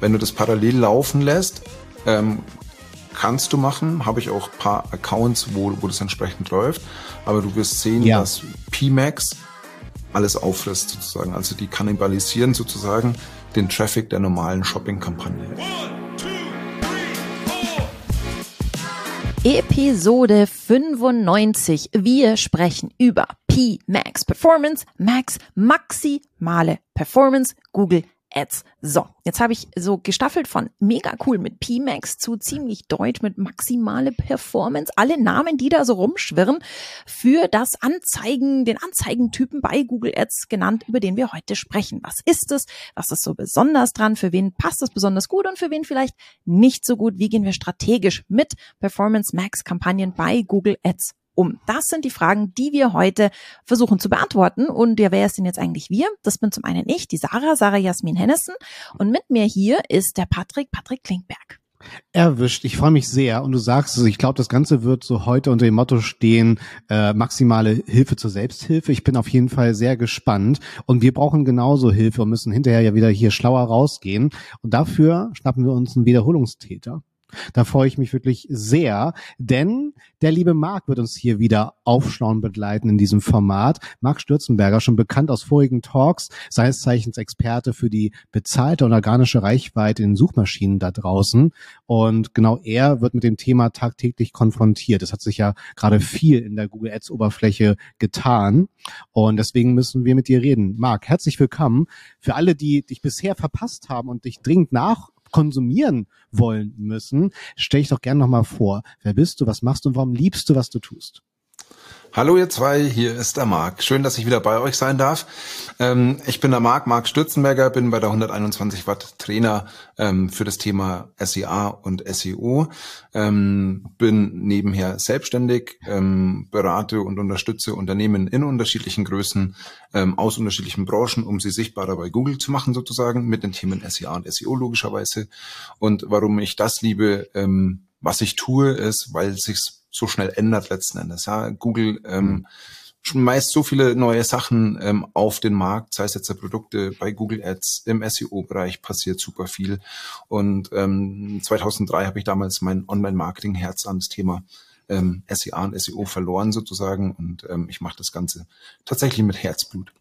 wenn du das parallel laufen lässt, ähm, kannst du machen. Habe ich auch paar Accounts, wo, wo das entsprechend läuft. Aber du wirst sehen, ja. dass PMAX alles auffrisst sozusagen. Also die kannibalisieren sozusagen den Traffic der normalen Shopping-Kampagne. Episode 95. Wir sprechen über P-Max Performance, Max maximale Performance, Google Ads. So, jetzt habe ich so gestaffelt von mega cool mit PMAX zu ziemlich deutsch mit maximale Performance. Alle Namen, die da so rumschwirren, für das Anzeigen, den Anzeigentypen bei Google Ads genannt, über den wir heute sprechen. Was ist es? Was ist so besonders dran? Für wen passt es besonders gut und für wen vielleicht nicht so gut? Wie gehen wir strategisch mit Performance Max Kampagnen bei Google Ads um? Das sind die Fragen, die wir heute versuchen zu beantworten. Und ja, wer ist denn jetzt eigentlich wir? Das bin zum einen ich, die Sarah, Sarah Jasmin Hennessen. Und mit mir hier ist der Patrick, Patrick Klinkberg. Erwischt. Ich freue mich sehr. Und du sagst es, ich glaube, das Ganze wird so heute unter dem Motto stehen, äh, maximale Hilfe zur Selbsthilfe. Ich bin auf jeden Fall sehr gespannt. Und wir brauchen genauso Hilfe und müssen hinterher ja wieder hier schlauer rausgehen. Und dafür schnappen wir uns einen Wiederholungstäter. Da freue ich mich wirklich sehr, denn der liebe Marc wird uns hier wieder aufschlauen begleiten in diesem Format. Marc Stürzenberger, schon bekannt aus vorigen Talks, seines Zeichens Experte für die bezahlte und organische Reichweite in Suchmaschinen da draußen. Und genau er wird mit dem Thema tagtäglich konfrontiert. Es hat sich ja gerade viel in der Google Ads Oberfläche getan. Und deswegen müssen wir mit dir reden. Marc, herzlich willkommen. Für alle, die dich bisher verpasst haben und dich dringend nach konsumieren wollen müssen. Stell dich doch gerne nochmal vor. Wer bist du? Was machst du und warum liebst du, was du tust? Hallo ihr zwei, hier ist der Marc. Schön, dass ich wieder bei euch sein darf. Ähm, ich bin der Marc, Marc Stürzenberger, bin bei der 121 Watt Trainer ähm, für das Thema SEA und SEO. Ähm, bin nebenher selbstständig, ähm, berate und unterstütze Unternehmen in unterschiedlichen Größen ähm, aus unterschiedlichen Branchen, um sie sichtbarer bei Google zu machen sozusagen mit den Themen SEA und SEO logischerweise. Und warum ich das liebe, ähm, was ich tue, ist, weil es sich so schnell ändert letzten Endes. Ja, Google ähm, schmeißt so viele neue Sachen ähm, auf den Markt, sei es jetzt der Produkte bei Google Ads, im SEO-Bereich passiert super viel. Und ähm, 2003 habe ich damals mein Online-Marketing-Herz an das Thema ähm, SEA und SEO verloren sozusagen und ähm, ich mache das Ganze tatsächlich mit Herzblut.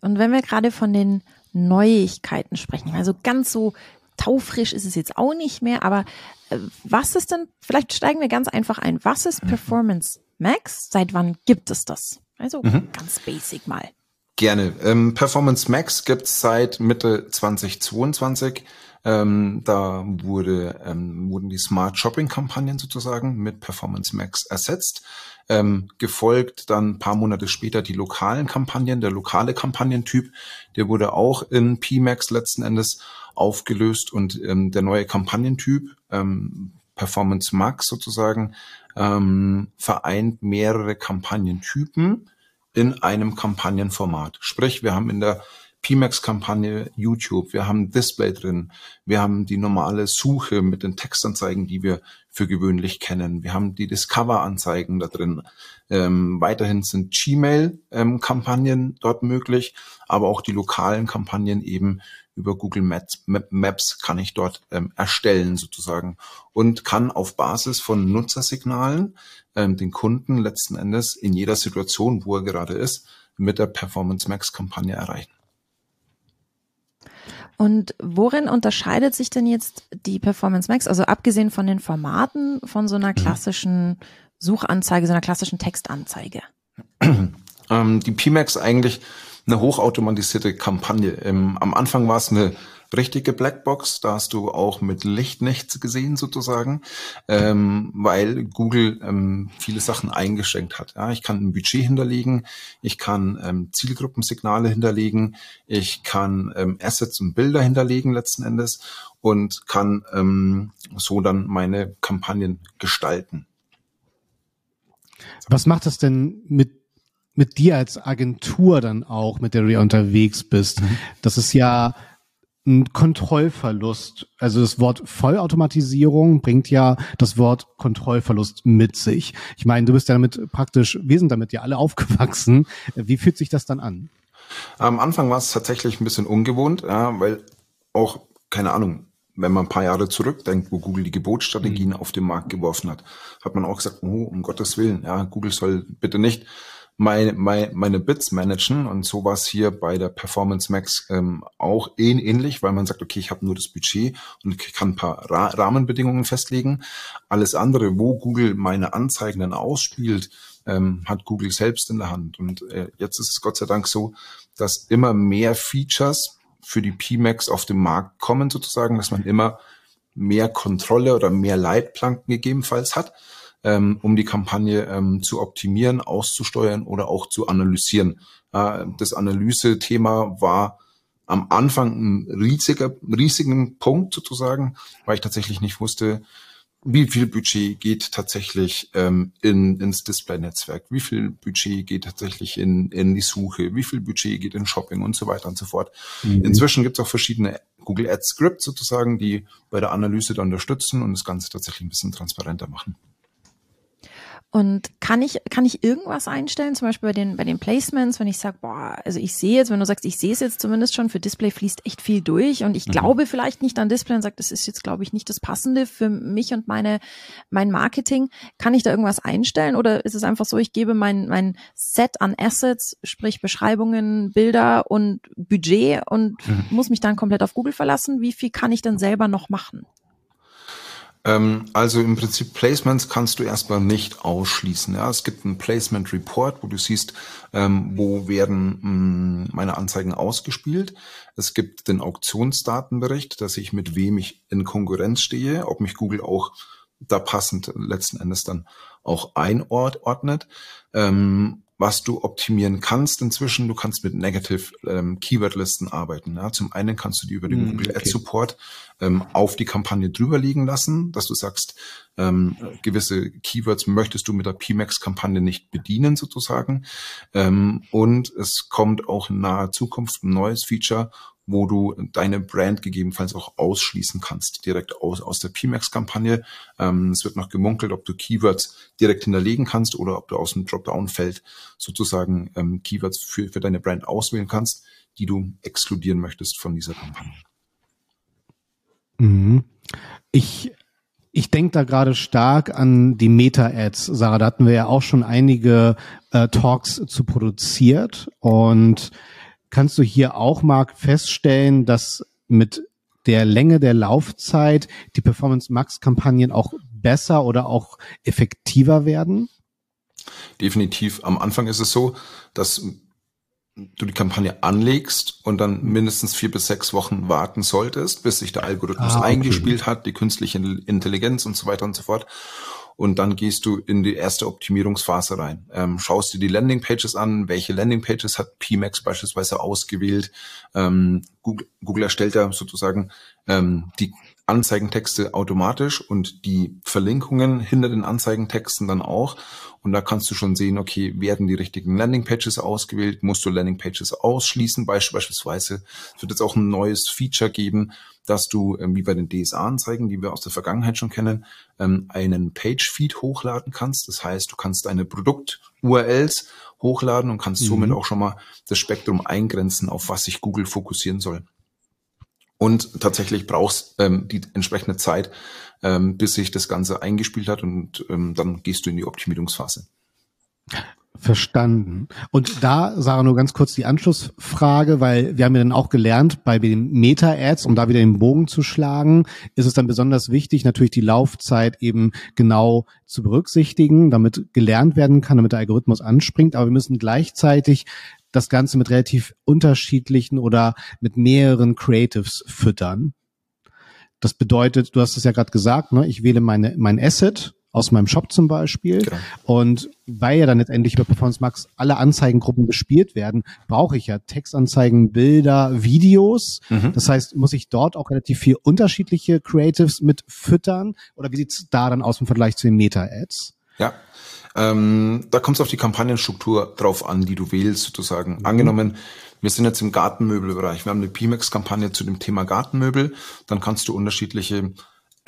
Und wenn wir gerade von den Neuigkeiten sprechen, also ganz so taufrisch ist es jetzt auch nicht mehr, aber äh, was ist denn, vielleicht steigen wir ganz einfach ein, was ist mhm. Performance Max? Seit wann gibt es das? Also mhm. ganz basic mal. Gerne. Ähm, Performance Max gibt's seit Mitte 2022. Ähm, da wurde, ähm, wurden die Smart Shopping Kampagnen sozusagen mit Performance Max ersetzt. Ähm, gefolgt dann paar Monate später die lokalen Kampagnen, der lokale Kampagnentyp, der wurde auch in PMAX letzten Endes aufgelöst und ähm, der neue Kampagnentyp, ähm, Performance Max sozusagen, ähm, vereint mehrere Kampagnentypen in einem Kampagnenformat. Sprich, wir haben in der PMAX-Kampagne YouTube, wir haben Display drin, wir haben die normale Suche mit den Textanzeigen, die wir für gewöhnlich kennen, wir haben die Discover-Anzeigen da drin. Ähm, weiterhin sind Gmail-Kampagnen ähm, dort möglich, aber auch die lokalen Kampagnen eben über Google Maps, Maps kann ich dort ähm, erstellen sozusagen und kann auf Basis von Nutzersignalen ähm, den Kunden letzten Endes in jeder Situation, wo er gerade ist, mit der Performance Max Kampagne erreichen. Und worin unterscheidet sich denn jetzt die Performance Max, also abgesehen von den Formaten von so einer mhm. klassischen Suchanzeige, so einer klassischen Textanzeige? Ähm, die PMAX eigentlich eine hochautomatisierte Kampagne. Ähm, am Anfang war es eine richtige Blackbox, da hast du auch mit Licht nichts gesehen sozusagen, ähm, weil Google ähm, viele Sachen eingeschränkt hat. Ja, ich kann ein Budget hinterlegen, ich kann ähm, Zielgruppensignale hinterlegen, ich kann ähm, Assets und Bilder hinterlegen letzten Endes und kann ähm, so dann meine Kampagnen gestalten. Was macht das denn mit mit dir als Agentur dann auch, mit der du ja unterwegs bist. Mhm. Das ist ja ein Kontrollverlust. Also das Wort Vollautomatisierung bringt ja das Wort Kontrollverlust mit sich. Ich meine, du bist ja damit praktisch, wir sind damit ja alle aufgewachsen. Wie fühlt sich das dann an? Am Anfang war es tatsächlich ein bisschen ungewohnt, ja, weil auch, keine Ahnung, wenn man ein paar Jahre zurückdenkt, wo Google die Gebotsstrategien mhm. auf den Markt geworfen hat, hat man auch gesagt, oh, um Gottes Willen, ja, Google soll bitte nicht meine, meine, meine Bits managen. Und so war es hier bei der Performance Max ähm, auch ähnlich, weil man sagt, okay, ich habe nur das Budget und kann ein paar Ra Rahmenbedingungen festlegen. Alles andere, wo Google meine Anzeigen dann ausspielt, ähm, hat Google selbst in der Hand. Und äh, jetzt ist es Gott sei Dank so, dass immer mehr Features für die PMAX auf den Markt kommen, sozusagen, dass man immer mehr Kontrolle oder mehr Leitplanken gegebenenfalls hat ähm, um die Kampagne ähm, zu optimieren, auszusteuern oder auch zu analysieren. Äh, das Analyse-Thema war am Anfang ein riesiger, riesigen Punkt sozusagen, weil ich tatsächlich nicht wusste, wie viel Budget geht tatsächlich ähm, in, ins Display-Netzwerk, wie viel Budget geht tatsächlich in, in die Suche, wie viel Budget geht in Shopping und so weiter und so fort. Mhm. Inzwischen gibt es auch verschiedene Google Ads Scripts sozusagen, die bei der Analyse da unterstützen und das Ganze tatsächlich ein bisschen transparenter machen. Und kann ich, kann ich irgendwas einstellen, zum Beispiel bei den, bei den Placements, wenn ich sage, boah, also ich sehe jetzt, wenn du sagst, ich sehe es jetzt zumindest schon, für Display fließt echt viel durch und ich mhm. glaube vielleicht nicht an Display und sage, das ist jetzt, glaube ich, nicht das Passende für mich und meine, mein Marketing. Kann ich da irgendwas einstellen oder ist es einfach so, ich gebe mein, mein Set an Assets, sprich Beschreibungen, Bilder und Budget und mhm. muss mich dann komplett auf Google verlassen? Wie viel kann ich denn selber noch machen? Ähm, also im Prinzip Placements kannst du erstmal nicht ausschließen. Ja, es gibt einen Placement Report, wo du siehst, ähm, wo werden mm, meine Anzeigen ausgespielt. Es gibt den Auktionsdatenbericht, dass ich mit wem ich in Konkurrenz stehe, ob mich Google auch da passend letzten Endes dann auch einordnet. Ähm, was du optimieren kannst inzwischen. Du kannst mit Negative ähm, Keyword-Listen arbeiten. Ja. Zum einen kannst du die über den mm, Google okay. Ads Support ähm, auf die Kampagne drüber liegen lassen, dass du sagst, ähm, gewisse Keywords möchtest du mit der PMAX-Kampagne nicht bedienen sozusagen. Ähm, und es kommt auch in naher Zukunft ein neues Feature, wo du deine Brand gegebenenfalls auch ausschließen kannst, direkt aus, aus der PMAX-Kampagne. Ähm, es wird noch gemunkelt, ob du Keywords direkt hinterlegen kannst oder ob du aus dem Dropdown-Feld sozusagen ähm, Keywords für, für deine Brand auswählen kannst, die du exkludieren möchtest von dieser Kampagne. Mhm. Ich ich denke da gerade stark an die Meta-Ads, Sarah. Da hatten wir ja auch schon einige äh, Talks zu produziert und kannst du hier auch, Marc, feststellen, dass mit der Länge der Laufzeit die Performance Max Kampagnen auch besser oder auch effektiver werden? Definitiv. Am Anfang ist es so, dass du die Kampagne anlegst und dann mindestens vier bis sechs Wochen warten solltest, bis sich der Algorithmus ah, okay. eingespielt hat, die künstliche Intelligenz und so weiter und so fort und dann gehst du in die erste Optimierungsphase rein. Ähm, schaust dir die Landingpages an, welche Landingpages hat PMAX beispielsweise ausgewählt. Ähm, Google, Google erstellt ja sozusagen ähm, die Anzeigentexte automatisch und die Verlinkungen hinter den Anzeigentexten dann auch. Und da kannst du schon sehen, okay, werden die richtigen Landingpages ausgewählt? Musst du Landingpages ausschließen? Beispielsweise es wird jetzt auch ein neues Feature geben, dass du, ähm, wie bei den DSA-Anzeigen, die wir aus der Vergangenheit schon kennen, ähm, einen Page-Feed hochladen kannst. Das heißt, du kannst deine Produkt-URLs hochladen und kannst mhm. somit auch schon mal das Spektrum eingrenzen, auf was sich Google fokussieren soll. Und tatsächlich brauchst ähm, die entsprechende Zeit, ähm, bis sich das Ganze eingespielt hat und ähm, dann gehst du in die Optimierungsphase. Verstanden. Und da, Sarah, nur ganz kurz die Anschlussfrage, weil wir haben ja dann auch gelernt, bei den Meta-Ads, um da wieder den Bogen zu schlagen, ist es dann besonders wichtig, natürlich die Laufzeit eben genau zu berücksichtigen, damit gelernt werden kann, damit der Algorithmus anspringt. Aber wir müssen gleichzeitig das Ganze mit relativ unterschiedlichen oder mit mehreren Creatives füttern. Das bedeutet, du hast es ja gerade gesagt, ne, ich wähle meine, mein Asset aus meinem Shop zum Beispiel. Genau. Und weil ja dann letztendlich über Performance Max alle Anzeigengruppen bespielt werden, brauche ich ja Textanzeigen, Bilder, Videos. Mhm. Das heißt, muss ich dort auch relativ viel unterschiedliche Creatives mit füttern? Oder wie sieht's da dann aus im Vergleich zu den Meta-Ads? Ja, ähm, da kommt es auf die Kampagnenstruktur drauf an, die du wählst, sozusagen. Mhm. Angenommen, wir sind jetzt im Gartenmöbelbereich. Wir haben eine PMAX-Kampagne zu dem Thema Gartenmöbel. Dann kannst du unterschiedliche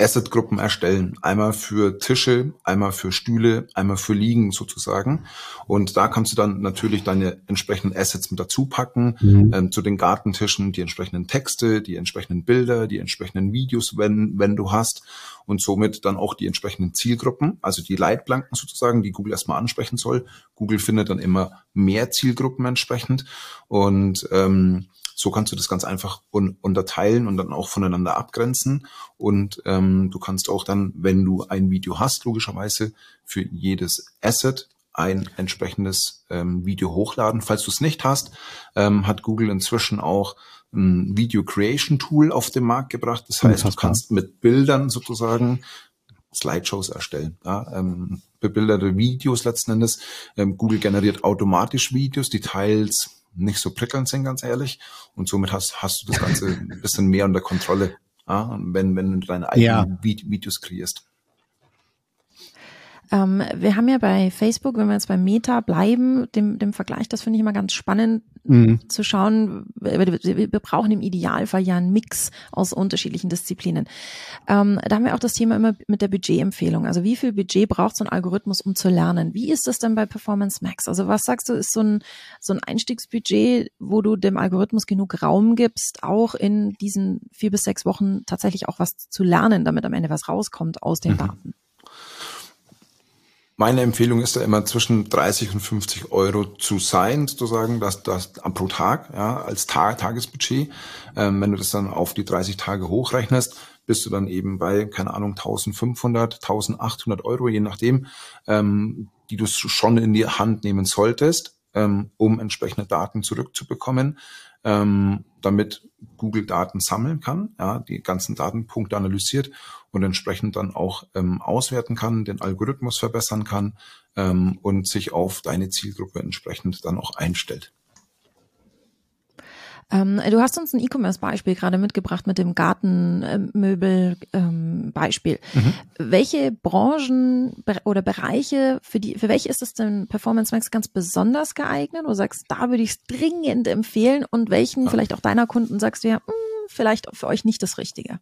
Asset-Gruppen erstellen. Einmal für Tische, einmal für Stühle, einmal für Liegen sozusagen. Und da kannst du dann natürlich deine entsprechenden Assets mit dazu packen, mhm. ähm, zu den Gartentischen, die entsprechenden Texte, die entsprechenden Bilder, die entsprechenden Videos, wenn, wenn du hast. Und somit dann auch die entsprechenden Zielgruppen, also die Leitplanken sozusagen, die Google erstmal ansprechen soll. Google findet dann immer mehr Zielgruppen entsprechend. Und ähm, so kannst du das ganz einfach un unterteilen und dann auch voneinander abgrenzen. Und ähm, du kannst auch dann, wenn du ein Video hast, logischerweise für jedes Asset ein entsprechendes ähm, Video hochladen. Falls du es nicht hast, ähm, hat Google inzwischen auch ein Video Creation Tool auf den Markt gebracht. Das heißt, du kannst mit Bildern sozusagen Slideshows erstellen, ja, ähm, bebilderte Videos letzten Endes. Ähm, Google generiert automatisch Videos, die teils nicht so prickelnd sind, ganz ehrlich. Und somit hast, hast du das Ganze ein bisschen mehr unter Kontrolle, ja, wenn, wenn du deine eigenen ja. Videos kreierst. Ähm, wir haben ja bei Facebook, wenn wir jetzt beim Meta bleiben, dem, dem Vergleich, das finde ich immer ganz spannend mhm. zu schauen. Wir, wir, brauchen im Idealfall ja einen Mix aus unterschiedlichen Disziplinen. Ähm, da haben wir auch das Thema immer mit der Budgetempfehlung. Also wie viel Budget braucht so ein Algorithmus, um zu lernen? Wie ist das denn bei Performance Max? Also was sagst du, ist so ein, so ein Einstiegsbudget, wo du dem Algorithmus genug Raum gibst, auch in diesen vier bis sechs Wochen tatsächlich auch was zu lernen, damit am Ende was rauskommt aus den mhm. Daten? Meine Empfehlung ist da immer zwischen 30 und 50 Euro zu sein, sozusagen, dass das pro Tag, ja, als Tag, Tagesbudget. Ähm, wenn du das dann auf die 30 Tage hochrechnest, bist du dann eben bei, keine Ahnung, 1500, 1800 Euro, je nachdem, ähm, die du schon in die Hand nehmen solltest, ähm, um entsprechende Daten zurückzubekommen, ähm, damit Google Daten sammeln kann, ja, die ganzen Datenpunkte analysiert und entsprechend dann auch ähm, auswerten kann, den Algorithmus verbessern kann ähm, und sich auf deine Zielgruppe entsprechend dann auch einstellt. Ähm, du hast uns ein E-Commerce-Beispiel gerade mitgebracht mit dem Gartenmöbel-Beispiel. Ähm, mhm. Welche Branchen oder Bereiche, für die, für welche ist es denn Performance Max ganz besonders geeignet? Du sagst, da würde ich es dringend empfehlen und welchen ja. vielleicht auch deiner Kunden sagst du ja, mh, hm, vielleicht für euch nicht das Richtige?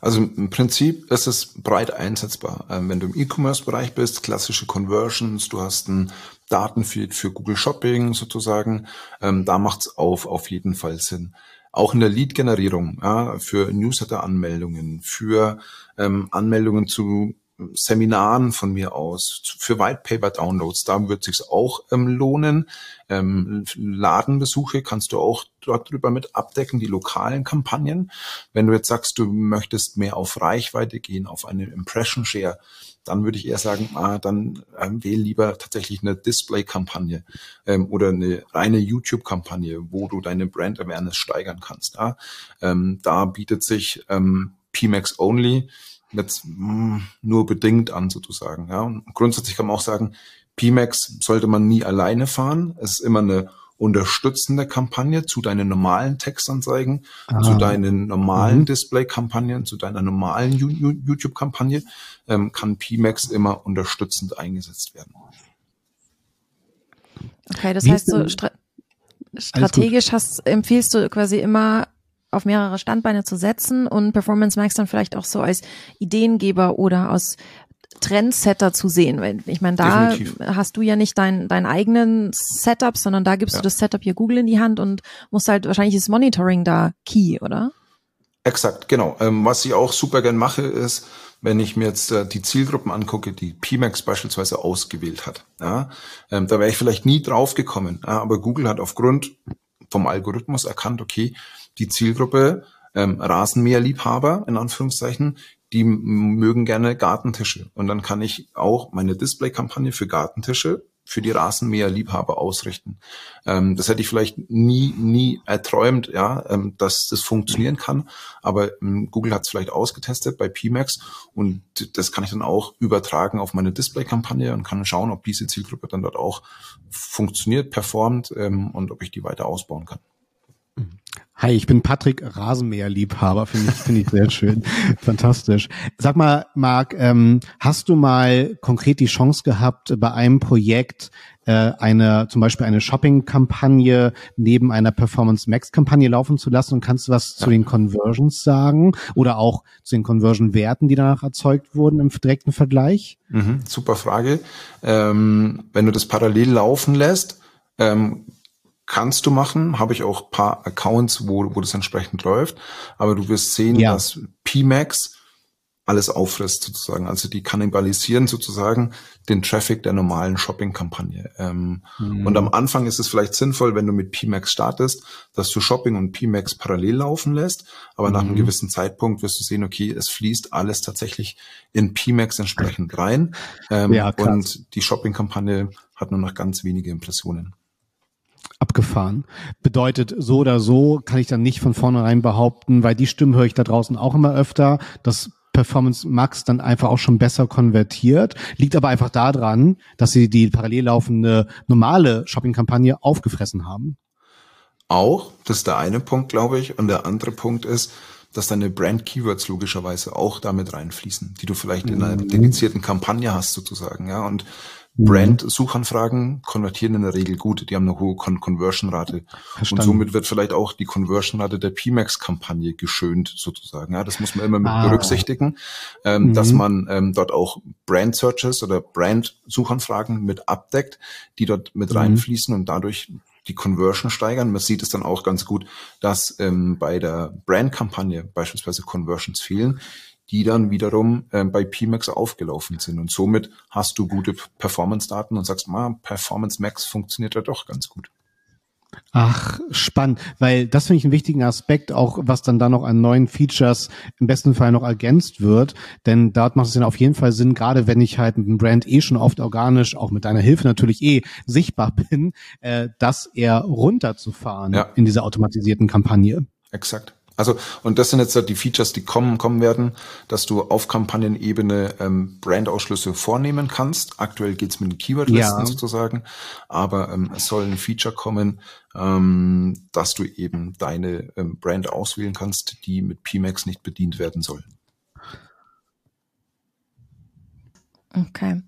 Also im Prinzip ist es breit einsetzbar. Ähm, wenn du im E-Commerce-Bereich bist, klassische Conversions, du hast ein Datenfeed für Google Shopping sozusagen, ähm, da macht's auf auf jeden Fall Sinn. Auch in der Lead-Generierung, ja, für Newsletter-Anmeldungen, für ähm, Anmeldungen zu Seminaren von mir aus, für White Paper Downloads, da wird sich's auch ähm, lohnen. Ähm, Ladenbesuche kannst du auch dort drüber mit abdecken, die lokalen Kampagnen. Wenn du jetzt sagst, du möchtest mehr auf Reichweite gehen, auf eine Impression Share, dann würde ich eher sagen, ah, dann ähm, wähl lieber tatsächlich eine Display-Kampagne ähm, oder eine reine YouTube-Kampagne, wo du deine Brand Awareness steigern kannst. Ja? Ähm, da bietet sich ähm, PMAX Only jetzt mh, hm, nur bedingt an sozusagen. Ja. Und grundsätzlich kann man auch sagen, PMAX sollte man nie alleine fahren. Es ist immer eine unterstützende Kampagne zu deinen normalen Textanzeigen, ah. zu deinen normalen mhm. Display-Kampagnen, zu deiner normalen YouTube-Kampagne, ähm, kann PMAX immer unterstützend eingesetzt werden. Okay, das Wie heißt so stra strategisch hast, empfiehlst du quasi immer auf mehrere Standbeine zu setzen und Performance Max dann vielleicht auch so als Ideengeber oder als Trendsetter zu sehen. Ich meine, da Definitiv. hast du ja nicht dein, deinen eigenen Setup, sondern da gibst ja. du das Setup hier Google in die Hand und musst halt, wahrscheinlich ist Monitoring da key, oder? Exakt, genau. Ähm, was ich auch super gern mache, ist, wenn ich mir jetzt äh, die Zielgruppen angucke, die PMAX beispielsweise ausgewählt hat. Ja, ähm, da wäre ich vielleicht nie drauf gekommen. Ja, aber Google hat aufgrund vom Algorithmus erkannt, okay, die Zielgruppe ähm, Rasenmäherliebhaber, in Anführungszeichen, die mögen gerne Gartentische. Und dann kann ich auch meine Display-Kampagne für Gartentische für die Rasenmäherliebhaber ausrichten. Ähm, das hätte ich vielleicht nie, nie erträumt, ja, ähm, dass das funktionieren kann. Aber ähm, Google hat es vielleicht ausgetestet bei PMAX und das kann ich dann auch übertragen auf meine Display-Kampagne und kann schauen, ob diese Zielgruppe dann dort auch funktioniert, performt ähm, und ob ich die weiter ausbauen kann. Hi, ich bin Patrick Rasenmäher-Liebhaber, finde ich, finde ich sehr schön. Fantastisch. Sag mal, Marc, ähm, hast du mal konkret die Chance gehabt, bei einem Projekt äh, eine zum Beispiel eine Shopping-Kampagne neben einer Performance Max-Kampagne laufen zu lassen und kannst du was zu den Conversions sagen oder auch zu den Conversion-Werten, die danach erzeugt wurden im direkten Vergleich? Mhm, super Frage. Ähm, wenn du das parallel laufen lässt, ähm, kannst du machen, habe ich auch paar Accounts, wo, wo das entsprechend läuft, aber du wirst sehen, ja. dass PMAX alles auffrisst sozusagen. Also die kannibalisieren sozusagen den Traffic der normalen Shopping-Kampagne. Ähm, mhm. Und am Anfang ist es vielleicht sinnvoll, wenn du mit PMAX startest, dass du Shopping und PMAX parallel laufen lässt. Aber mhm. nach einem mhm. gewissen Zeitpunkt wirst du sehen, okay, es fließt alles tatsächlich in PMAX entsprechend rein. Ähm, ja, und die Shopping-Kampagne hat nur noch ganz wenige Impressionen abgefahren. Bedeutet, so oder so kann ich dann nicht von vornherein behaupten, weil die Stimmen höre ich da draußen auch immer öfter, dass Performance Max dann einfach auch schon besser konvertiert. Liegt aber einfach daran, dass sie die parallel laufende normale Shopping-Kampagne aufgefressen haben. Auch, das ist der eine Punkt, glaube ich. Und der andere Punkt ist, dass deine Brand-Keywords logischerweise auch damit reinfließen, die du vielleicht in einer mhm. dedizierten Kampagne hast sozusagen, ja. Und. Brand-Suchanfragen konvertieren in der Regel gut. Die haben eine hohe Con Conversion-Rate. Und somit wird vielleicht auch die Conversion-Rate der PMAX-Kampagne geschönt, sozusagen. Ja, das muss man immer mit ah. berücksichtigen, ähm, mhm. dass man ähm, dort auch Brand-Searches oder Brand-Suchanfragen mit abdeckt, die dort mit mhm. reinfließen und dadurch die Conversion steigern. Man sieht es dann auch ganz gut, dass ähm, bei der Brand-Kampagne beispielsweise Conversions fehlen, die dann wiederum äh, bei PMAX aufgelaufen sind. Und somit hast du gute Performance-Daten und sagst, mal, Performance Max funktioniert ja doch ganz gut. Ach, spannend, weil das finde ich einen wichtigen Aspekt, auch was dann da noch an neuen Features im besten Fall noch ergänzt wird, denn dort macht es dann auf jeden Fall Sinn, gerade wenn ich halt mit einem Brand eh schon oft organisch, auch mit deiner Hilfe natürlich eh sichtbar bin, äh, das eher runterzufahren ja. in dieser automatisierten Kampagne. Exakt. Also, und das sind jetzt die Features, die kommen, kommen werden, dass du auf Kampagnenebene ähm, Brandausschlüsse vornehmen kannst. Aktuell geht's mit den Keywordlisten ja. sozusagen, aber ähm, es soll ein Feature kommen, ähm, dass du eben deine ähm, Brand auswählen kannst, die mit PMAX nicht bedient werden soll. Okay.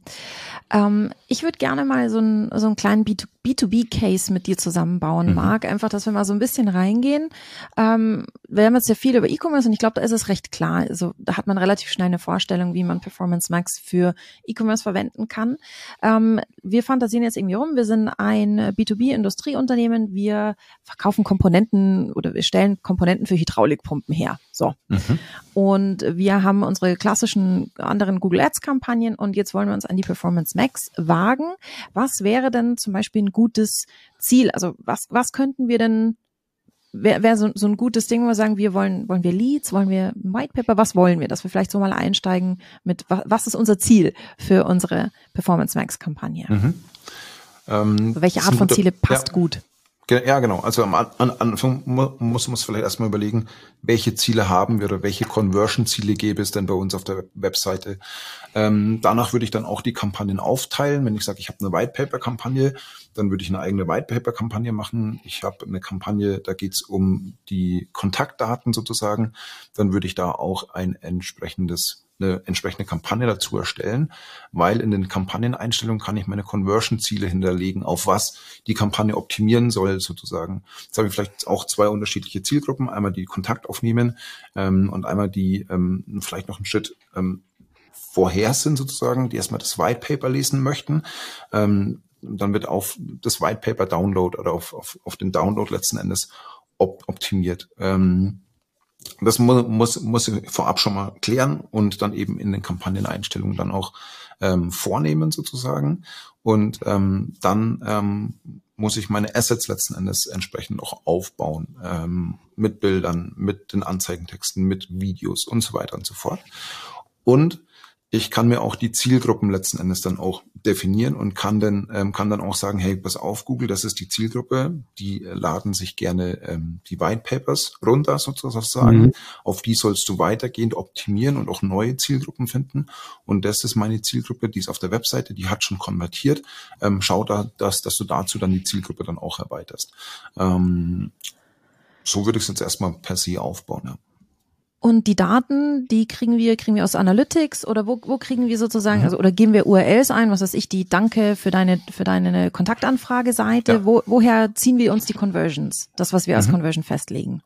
Ähm, ich würde gerne mal so, ein, so einen kleinen B2B-Case mit dir zusammenbauen, mhm. Marc. Einfach, dass wir mal so ein bisschen reingehen. Ähm, wir haben jetzt ja viel über E-Commerce und ich glaube, da ist es recht klar. Also da hat man relativ schnell eine Vorstellung, wie man Performance Max für E-Commerce verwenden kann. Ähm, wir fantasieren jetzt irgendwie rum. Wir sind ein B2B-Industrieunternehmen. Wir verkaufen Komponenten oder wir stellen Komponenten für Hydraulikpumpen her. So. Mhm. Und wir haben unsere klassischen anderen Google Ads Kampagnen und jetzt wollen wir uns an die Performance Max wagen. Was wäre denn zum Beispiel ein gutes Ziel? Also was, was könnten wir denn wäre wär so, so ein gutes Ding, wo wir sagen, wir wollen, wollen wir Leads, wollen wir White Paper, was wollen wir? Dass wir vielleicht so mal einsteigen mit, was, ist unser Ziel für unsere Performance Max Kampagne? Mhm. Ähm, Welche Art von Ziele passt ja. gut? Ja, genau. Also am Anfang muss man vielleicht erstmal überlegen, welche Ziele haben wir oder welche Conversion-Ziele gäbe es denn bei uns auf der Webseite. Ähm, danach würde ich dann auch die Kampagnen aufteilen. Wenn ich sage, ich habe eine White Paper-Kampagne, dann würde ich eine eigene White Paper-Kampagne machen. Ich habe eine Kampagne, da geht es um die Kontaktdaten sozusagen. Dann würde ich da auch ein entsprechendes eine entsprechende Kampagne dazu erstellen, weil in den Kampagneneinstellungen kann ich meine Conversion-Ziele hinterlegen, auf was die Kampagne optimieren soll sozusagen. Jetzt habe ich vielleicht auch zwei unterschiedliche Zielgruppen, einmal die Kontakt aufnehmen ähm, und einmal die ähm, vielleicht noch einen Schritt ähm, vorher sind sozusagen, die erstmal das White Paper lesen möchten. Ähm, dann wird auf das White Paper Download oder auf, auf, auf den Download letzten Endes op optimiert. Ähm, das muss, muss, muss ich vorab schon mal klären und dann eben in den Kampagneneinstellungen dann auch ähm, vornehmen sozusagen. Und ähm, dann ähm, muss ich meine Assets letzten Endes entsprechend auch aufbauen. Ähm, mit Bildern, mit den Anzeigentexten, mit Videos und so weiter und so fort. Und ich kann mir auch die Zielgruppen letzten Endes dann auch definieren und kann dann ähm, kann dann auch sagen, hey, pass auf, Google, das ist die Zielgruppe, die äh, laden sich gerne ähm, die White Papers runter sozusagen. Mhm. Auf die sollst du weitergehend optimieren und auch neue Zielgruppen finden. Und das ist meine Zielgruppe, die ist auf der Webseite, die hat schon konvertiert. Ähm, schau da, dass, dass du dazu dann die Zielgruppe dann auch erweiterst. Ähm, so würde ich es jetzt erstmal per se aufbauen. Ja. Und die Daten, die kriegen wir, kriegen wir aus Analytics oder wo, wo kriegen wir sozusagen, mhm. also oder geben wir URLs ein, was weiß ich, die Danke für deine, für deine Kontaktanfrage-Seite. Ja. Wo, woher ziehen wir uns die Conversions? Das, was wir als mhm. Conversion festlegen.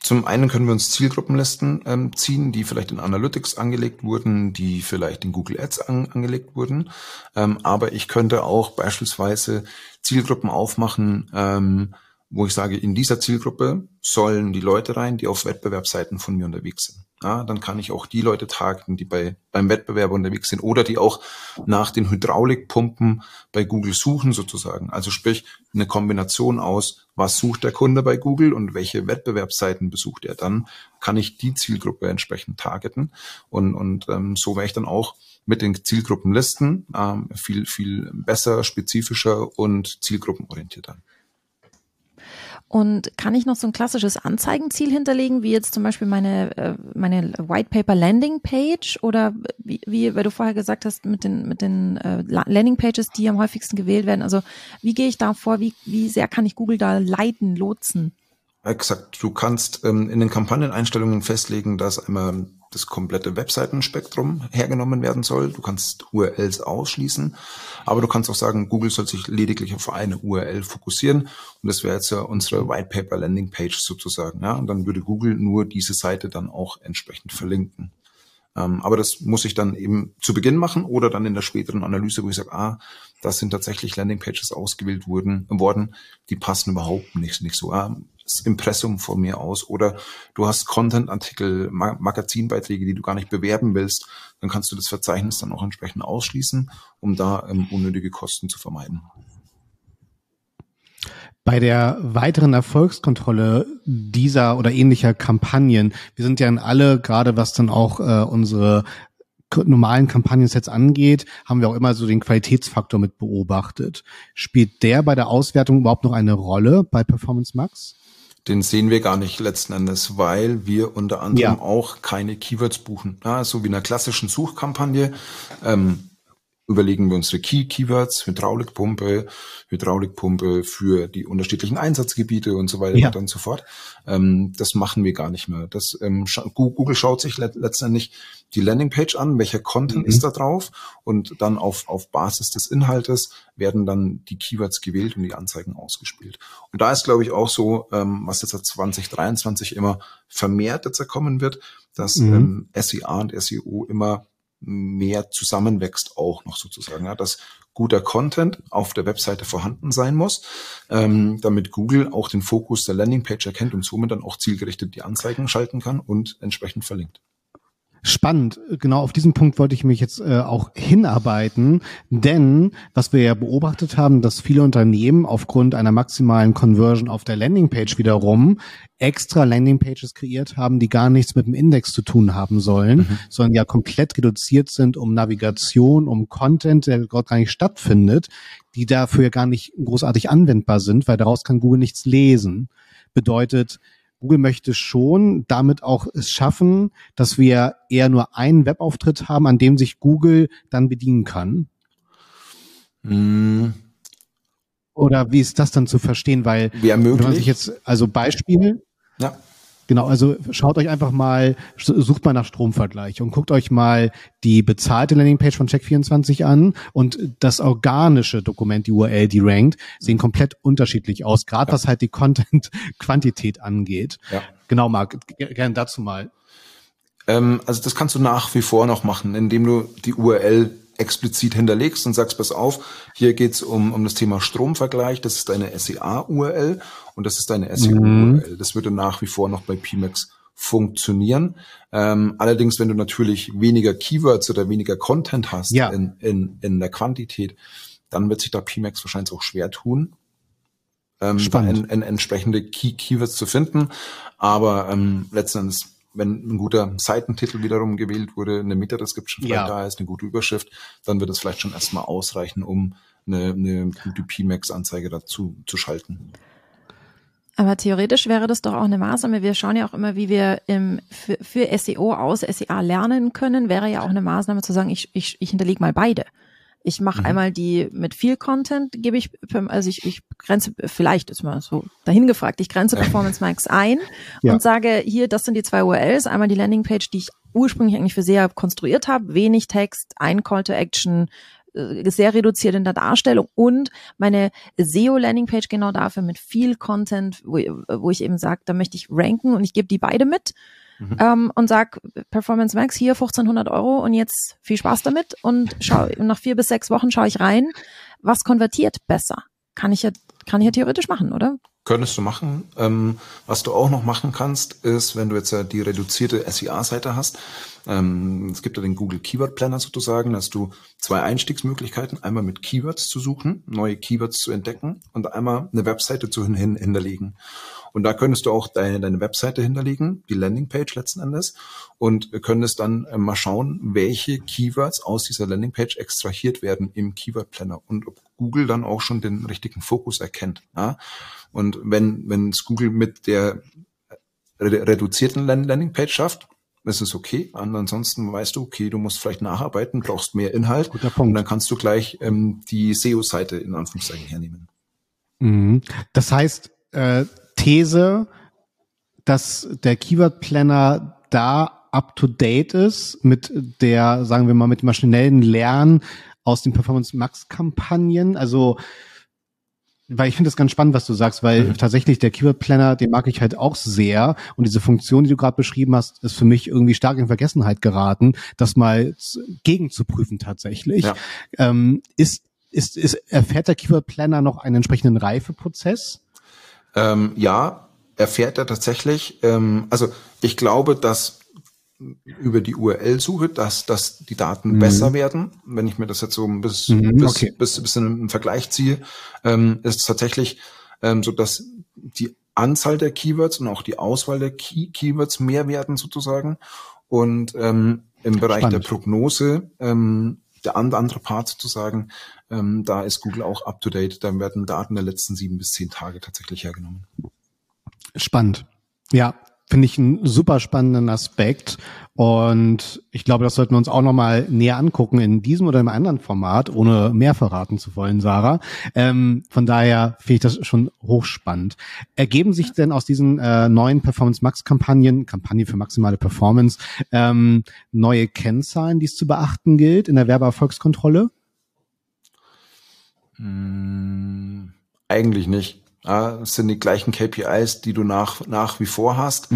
Zum einen können wir uns Zielgruppenlisten ähm, ziehen, die vielleicht in Analytics angelegt wurden, die vielleicht in Google Ads an, angelegt wurden. Ähm, aber ich könnte auch beispielsweise Zielgruppen aufmachen, ähm, wo ich sage, in dieser Zielgruppe sollen die Leute rein, die auf Wettbewerbsseiten von mir unterwegs sind. Ja, dann kann ich auch die Leute targeten, die bei, beim Wettbewerber unterwegs sind oder die auch nach den Hydraulikpumpen bei Google suchen sozusagen. Also sprich eine Kombination aus, was sucht der Kunde bei Google und welche Wettbewerbsseiten besucht er. Dann kann ich die Zielgruppe entsprechend targeten und, und ähm, so wäre ich dann auch mit den Zielgruppenlisten ähm, viel, viel besser, spezifischer und zielgruppenorientierter. Und kann ich noch so ein klassisches Anzeigenziel hinterlegen, wie jetzt zum Beispiel meine, äh, meine White Paper Landing Page oder wie, wie, weil du vorher gesagt hast, mit den, mit den äh, Landing Pages, die am häufigsten gewählt werden. Also wie gehe ich da vor? Wie, wie sehr kann ich Google da leiten, lotsen? Exakt. Du kannst ähm, in den Kampagneneinstellungen festlegen, dass einmal das komplette Webseitenspektrum hergenommen werden soll. Du kannst URLs ausschließen, aber du kannst auch sagen, Google soll sich lediglich auf eine URL fokussieren. Und das wäre jetzt ja unsere White Paper Landing Page sozusagen. Ja? Und dann würde Google nur diese Seite dann auch entsprechend verlinken. Ähm, aber das muss ich dann eben zu Beginn machen oder dann in der späteren Analyse, wo ich sage, ah, das sind tatsächlich Landingpages ausgewählt wurden, worden, die passen überhaupt nicht, nicht so. Ah, Impressum von mir aus oder du hast Content-Artikel, Magazinbeiträge, die du gar nicht bewerben willst, dann kannst du das Verzeichnis dann auch entsprechend ausschließen, um da ähm, unnötige Kosten zu vermeiden. Bei der weiteren Erfolgskontrolle dieser oder ähnlicher Kampagnen, wir sind ja in alle, gerade was dann auch äh, unsere normalen Kampagnensets angeht, haben wir auch immer so den Qualitätsfaktor mit beobachtet. Spielt der bei der Auswertung überhaupt noch eine Rolle bei Performance Max? Den sehen wir gar nicht letzten Endes, weil wir unter anderem ja. auch keine Keywords buchen. Ja, so wie in einer klassischen Suchkampagne. Ähm, überlegen wir unsere Key Keywords, Hydraulikpumpe, Hydraulikpumpe für die unterschiedlichen Einsatzgebiete und so weiter ja. und so fort. Ähm, das machen wir gar nicht mehr. Das, ähm, Google schaut sich let letztendlich die Landingpage an, welcher Content mhm. ist da drauf und dann auf, auf Basis des Inhaltes werden dann die Keywords gewählt und die Anzeigen ausgespielt. Und da ist, glaube ich, auch so, ähm, was jetzt 2023 immer vermehrt jetzt kommen wird, dass mhm. ähm, SEA und SEO immer mehr zusammenwächst auch noch sozusagen, ja, dass guter Content auf der Webseite vorhanden sein muss, ähm, damit Google auch den Fokus der Landingpage erkennt und somit dann auch zielgerichtet die Anzeigen schalten kann und entsprechend verlinkt. Spannend. Genau auf diesen Punkt wollte ich mich jetzt äh, auch hinarbeiten, denn was wir ja beobachtet haben, dass viele Unternehmen aufgrund einer maximalen Conversion auf der Landingpage wiederum extra Landingpages kreiert haben, die gar nichts mit dem Index zu tun haben sollen, mhm. sondern ja komplett reduziert sind um Navigation, um Content, der dort gar nicht stattfindet, die dafür ja gar nicht großartig anwendbar sind, weil daraus kann Google nichts lesen. Bedeutet, Google möchte schon damit auch es schaffen, dass wir eher nur einen Webauftritt haben, an dem sich Google dann bedienen kann. Mm. Oder wie ist das dann zu verstehen? Weil wenn man sich jetzt, also Beispiel, ja. Genau, also schaut euch einfach mal, sucht mal nach Stromvergleich und guckt euch mal die bezahlte Landingpage von Check24 an und das organische Dokument, die URL, die rankt, sehen komplett unterschiedlich aus, gerade ja. was halt die Content-Quantität angeht. Ja. Genau, Marc, gerne dazu mal. Ähm, also das kannst du nach wie vor noch machen, indem du die URL explizit hinterlegst und sagst, pass auf, hier geht's um, um das Thema Stromvergleich, das ist deine SEA-URL und das ist deine SEO-URL. Mhm. Das würde nach wie vor noch bei PMAX funktionieren. Ähm, allerdings, wenn du natürlich weniger Keywords oder weniger Content hast ja. in, in, in der Quantität, dann wird sich da PMAX wahrscheinlich auch schwer tun, ähm, Spannend. In, in entsprechende Key Keywords zu finden. Aber ähm, letzten Endes wenn ein guter Seitentitel wiederum gewählt wurde, eine Meta-Description vielleicht ja. da ist, eine gute Überschrift, dann wird es vielleicht schon erstmal ausreichen, um eine, eine gute PMAX-Anzeige dazu zu schalten. Aber theoretisch wäre das doch auch eine Maßnahme. Wir schauen ja auch immer, wie wir im, für, für SEO aus SEA lernen können. Wäre ja auch eine Maßnahme zu sagen, ich, ich, ich hinterlege mal beide Ich mache Mhm. einmal die mit viel Content, gebe ich, also ich, ich grenze, vielleicht ist mal so dahin gefragt, ich grenze. Performance Max ein Ja. und sage, hier, das sind die zwei URLs, einmal die Landingpage, die ich ursprünglich eigentlich für SEA konstruiert habe, wenig Text, ein Call to Action, äh, sehr reduziert in der Darstellung und meine SEO-Landingpage genau dafür mit viel Content, wo, wo ich eben sage, da möchte ich ranken und ich gebe die beide mit Mhm. ähm, und sag Performance Max hier 1500 Euro und jetzt viel Spaß damit und schau, nach vier bis sechs Wochen schaue ich rein, was konvertiert besser. Kann ich ja, kann ich ja theoretisch machen, oder? Könntest du machen. Ähm, was du auch noch machen kannst, ist, wenn du jetzt äh, die reduzierte SEA-Seite hast, ähm, es gibt ja den Google Keyword Planner sozusagen, dass du zwei Einstiegsmöglichkeiten, einmal mit Keywords zu suchen, neue Keywords zu entdecken und einmal eine Webseite zu hin, hin, hinterlegen. Und da könntest du auch deine, deine Webseite hinterlegen, die Landingpage letzten Endes, und könntest dann äh, mal schauen, welche Keywords aus dieser Landingpage extrahiert werden im Keyword Planner und ob Google dann auch schon den richtigen Fokus erkennt. Ja? Und wenn, es Google mit der re reduzierten Land- Landingpage schafft, ist es okay. Und ansonsten weißt du, okay, du musst vielleicht nacharbeiten, brauchst mehr Inhalt. Guter Und Punkt. dann kannst du gleich ähm, die SEO-Seite in Anführungszeichen hernehmen. Mhm. Das heißt, äh, These, dass der Keyword Planner da up to date ist mit der, sagen wir mal, mit dem maschinellen Lernen aus den Performance Max Kampagnen. Also, weil ich finde das ganz spannend, was du sagst, weil Mhm. tatsächlich der Keyword Planner, den mag ich halt auch sehr. Und diese Funktion, die du gerade beschrieben hast, ist für mich irgendwie stark in Vergessenheit geraten, das mal gegenzuprüfen tatsächlich. Ja. Ähm, ist, ist, ist, erfährt der Keyword Planner noch einen entsprechenden Reifeprozess? Ähm, ja, erfährt er tatsächlich. Ähm, also ich glaube, dass über die URL-Suche, dass, dass die Daten Mhm. besser werden. Wenn ich mir das jetzt so ein bisschen, Mhm, bis, okay. bis, bis in einen Vergleich ziehe, ähm, ist es tatsächlich ähm, so, dass die Anzahl der Keywords und auch die Auswahl der Key Keywords mehr werden sozusagen. Und ähm, im Bereich Spannend. der Prognose, ähm, der and- andere Part sozusagen, ähm, da ist Google auch up to date. Da werden Daten der letzten sieben bis zehn Tage tatsächlich hergenommen. Spannend. Ja, finde ich einen super spannenden Aspekt. Und ich glaube, das sollten wir uns auch nochmal näher angucken in diesem oder im anderen Format, ohne mehr verraten zu wollen, Sarah. Ähm, von daher finde ich das schon hochspannend. Ergeben sich denn aus diesen äh, neuen Performance Max Kampagnen, Kampagne für maximale Performance, ähm, neue Kennzahlen, die es zu beachten gilt in der Werbeerfolgskontrolle? Hm, eigentlich nicht. Ja, sind die gleichen KPIs, die du nach, nach wie vor hast.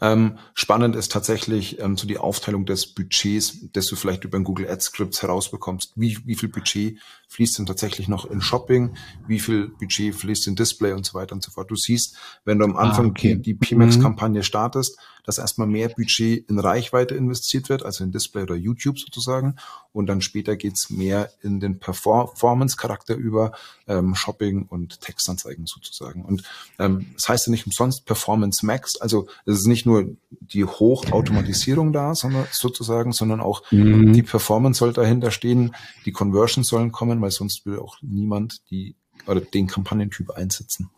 Ähm, spannend ist tatsächlich ähm, so die Aufteilung des Budgets, das du vielleicht über den Google Ads Scripts herausbekommst. Wie, wie viel Budget fließt denn tatsächlich noch in Shopping? Wie viel Budget fließt in Display und so weiter und so fort? Du siehst, wenn du am Anfang okay. die, die PMAX-Kampagne startest, dass erstmal mehr Budget in Reichweite investiert wird, also in Display oder YouTube sozusagen. Und dann später geht's mehr in den Performance-Charakter über ähm, Shopping und Textanzeigen sozusagen. Und ähm, das heißt ja nicht umsonst Performance Max. Also es ist nicht nur die Hochautomatisierung da, sondern sozusagen, sondern auch Mhm. die Performance soll dahinter stehen, die Conversions sollen kommen, weil sonst will auch niemand die oder den Kampagnentyp einsetzen.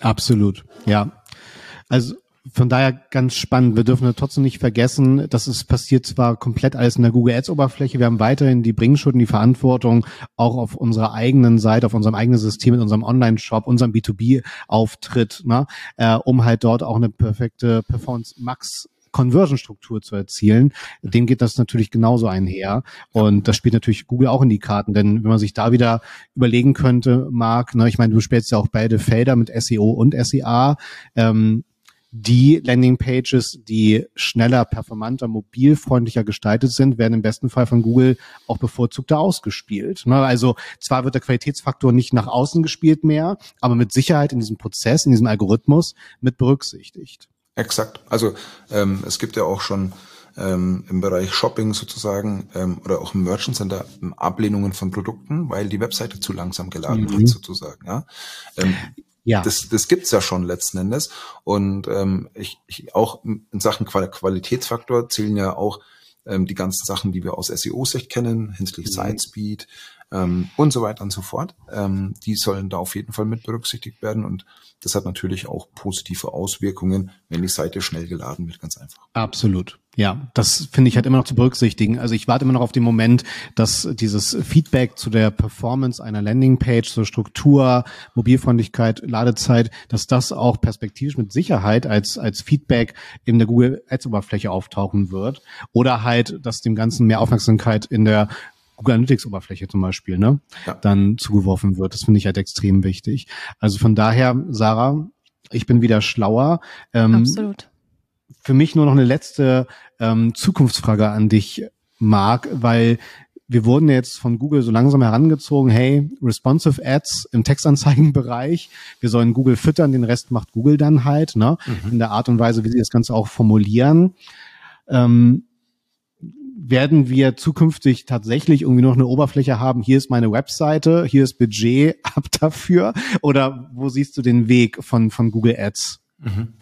Absolut, ja. Also von daher ganz spannend. Wir dürfen trotzdem nicht vergessen, dass es passiert zwar komplett alles in der Google Ads Oberfläche. Wir haben weiterhin die Bringschuld und die Verantwortung auch auf unserer eigenen Seite, auf unserem eigenen System, in unserem Online-Shop, unserem B2B-Auftritt, ne, äh, um halt dort auch eine perfekte Performance Max Conversion-Struktur zu erzielen. Dem geht das natürlich genauso einher. Und das spielt natürlich Google auch in die Karten. Denn wenn man sich da wieder überlegen könnte, Marc, ne, ich meine, du spielst ja auch beide Felder mit SEO und SEA. Ähm, die Landingpages, die schneller, performanter, mobilfreundlicher gestaltet sind, werden im besten Fall von Google auch bevorzugter ausgespielt. Ne, Also zwar wird der Qualitätsfaktor nicht nach außen gespielt mehr, aber mit Sicherheit in diesem Prozess, in diesem Algorithmus mit berücksichtigt. Exakt. Also ähm, es gibt ja auch schon ähm, im Bereich Shopping sozusagen ähm, oder auch im Merchant Center Ablehnungen von Produkten, weil die Webseite zu langsam geladen Mhm. hat sozusagen. Ja. Ähm, Ja. Das, das gibt's ja schon letzten Endes. Und ähm, ich, ich auch in Sachen Qual Qualitätsfaktor zählen ja auch ähm, die ganzen Sachen, die wir aus SEO-Sicht kennen, hinsichtlich Mhm. Site Speed, ähm, und so weiter und so fort. Ähm, die sollen da auf jeden Fall mit berücksichtigt werden und das hat natürlich auch positive Auswirkungen, wenn die Seite schnell geladen wird, ganz einfach. Absolut. Ja, das finde ich halt immer noch zu berücksichtigen. Also ich warte immer noch auf den Moment, dass dieses Feedback zu der Performance einer Landingpage, zur Struktur, Mobilfreundlichkeit, Ladezeit, dass das auch perspektivisch mit Sicherheit als, als Feedback in der Google Ads Oberfläche auftauchen wird. Oder halt, dass dem Ganzen mehr Aufmerksamkeit in der Google Analytics Oberfläche zum Beispiel, ne, ja. dann zugeworfen wird. Das finde ich halt extrem wichtig. Also von daher, Sarah, ich bin wieder schlauer. Ähm, Absolut. Für mich nur noch eine letzte ähm, Zukunftsfrage an dich, Marc, weil wir wurden jetzt von Google so langsam herangezogen, hey, responsive Ads im Textanzeigenbereich, wir sollen Google füttern, den Rest macht Google dann halt, ne, mhm. in der Art und Weise, wie sie das Ganze auch formulieren. Ähm, werden wir zukünftig tatsächlich irgendwie noch eine Oberfläche haben, hier ist meine Webseite, hier ist Budget ab dafür? Oder wo siehst du den Weg von, von Google Ads? Mhm.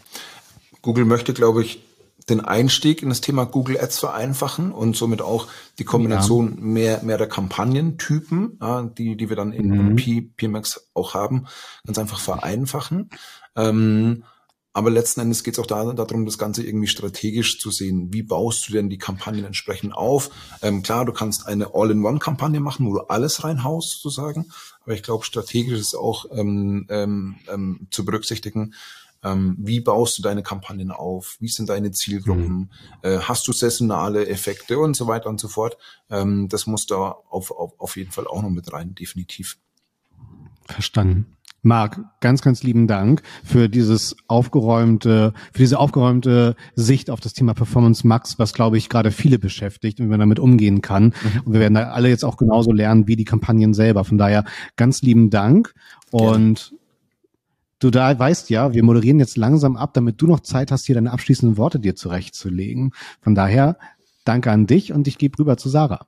Google möchte, glaube ich, den Einstieg in das Thema Google Ads vereinfachen und somit auch die Kombination ja. mehr, mehr der Kampagnentypen, ja, die, die wir dann in mhm. PMAX auch haben, ganz einfach vereinfachen. Ähm, aber letzten Endes geht es auch da, darum, das Ganze irgendwie strategisch zu sehen. Wie baust du denn die Kampagnen entsprechend auf? Ähm, klar, du kannst eine All-in-One-Kampagne machen, wo du alles reinhaust, sozusagen. Aber ich glaube, strategisch ist auch ähm, ähm, ähm, zu berücksichtigen, ähm, wie baust du deine Kampagnen auf? Wie sind deine Zielgruppen? Mhm. Hast du saisonale Effekte und so weiter und so fort? Ähm, das muss da auf, auf, auf jeden Fall auch noch mit rein, definitiv. Verstanden. Marc, ganz, ganz lieben Dank für dieses aufgeräumte, für diese aufgeräumte Sicht auf das Thema Performance Max, was glaube ich gerade viele beschäftigt und wie man damit umgehen kann. Mhm. Und wir werden da alle jetzt auch genauso lernen wie die Kampagnen selber. Von daher ganz lieben Dank und ja. Du da weißt ja, wir moderieren jetzt langsam ab, damit du noch Zeit hast, hier deine abschließenden Worte dir zurechtzulegen. Von daher danke an dich und ich gebe rüber zu Sarah.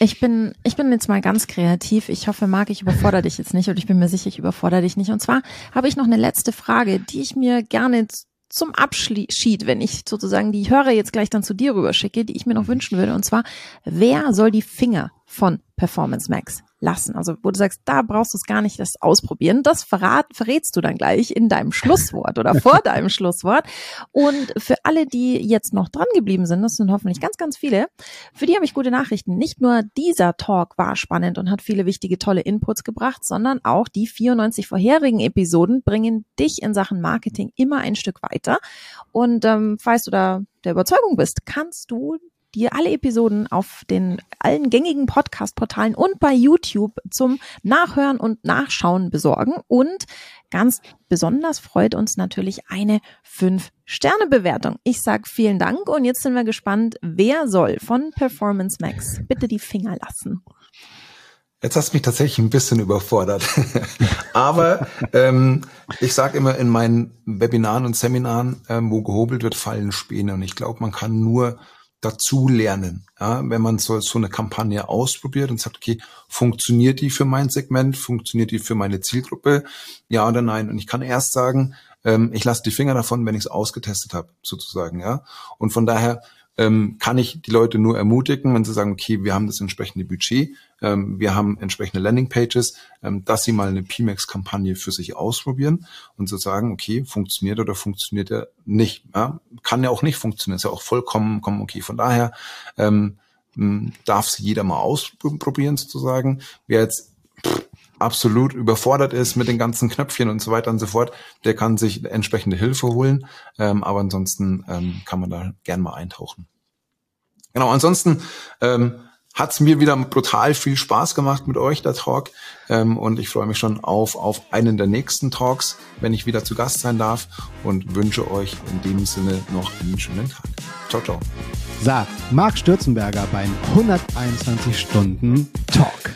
Ich bin, ich bin jetzt mal ganz kreativ. Ich hoffe, Marc, ich überfordere dich jetzt nicht und ich bin mir sicher, ich überfordere dich nicht. Und zwar habe ich noch eine letzte Frage, die ich mir gerne zum Abschied, wenn ich sozusagen die Hörer jetzt gleich dann zu dir rüber schicke, die ich mir noch wünschen würde. Und zwar, wer soll die Finger von Performance Max lassen. Also wo du sagst, da brauchst du es gar nicht das ausprobieren. Das verrat, verrätst du dann gleich in deinem Schlusswort oder vor deinem Schlusswort. Und für alle, die jetzt noch dran geblieben sind, das sind hoffentlich ganz, ganz viele, für die habe ich gute Nachrichten. Nicht nur dieser Talk war spannend und hat viele wichtige, tolle Inputs gebracht, sondern auch die 94 vorherigen Episoden bringen dich in Sachen Marketing immer ein Stück weiter. Und ähm, falls du da der Überzeugung bist, kannst du dir alle Episoden auf den allen gängigen Podcast-Portalen und bei YouTube zum Nachhören und Nachschauen besorgen. Und ganz besonders freut uns natürlich eine 5-Sterne-Bewertung. Ich sage vielen Dank und jetzt sind wir gespannt, wer soll von Performance Max bitte die Finger lassen. Jetzt hast du mich tatsächlich ein bisschen überfordert. Aber ähm, ich sage immer in meinen Webinaren und Seminaren, ähm, wo gehobelt wird, fallen Späne. Und ich glaube, man kann nur dazu lernen. Ja, wenn man so, so eine Kampagne ausprobiert und sagt, okay, funktioniert die für mein Segment, funktioniert die für meine Zielgruppe, ja oder nein? Und ich kann erst sagen, ähm, ich lasse die Finger davon, wenn ich es ausgetestet habe, sozusagen, ja. Und von daher ähm, kann ich die Leute nur ermutigen, wenn sie sagen, okay, wir haben das entsprechende Budget, ähm, wir haben entsprechende Landingpages, ähm, dass sie mal eine PMAX-Kampagne für sich ausprobieren und so sagen, okay, funktioniert oder funktioniert er nicht. Ja? Kann ja auch nicht funktionieren, ist ja auch vollkommen, vollkommen okay. Von daher ähm, darf sie jeder mal ausprobieren sozusagen. Wer jetzt absolut überfordert ist mit den ganzen Knöpfchen und so weiter und so fort, der kann sich entsprechende Hilfe holen. Ähm, aber ansonsten ähm, kann man da gern mal eintauchen. Genau, ansonsten ähm, hat mir wieder brutal viel Spaß gemacht mit euch, der Talk. Ähm, und ich freue mich schon auf, auf einen der nächsten Talks, wenn ich wieder zu Gast sein darf und wünsche euch in dem Sinne noch einen schönen Tag. Ciao, ciao. Sagt Marc Stürzenberger beim 121 Stunden Talk.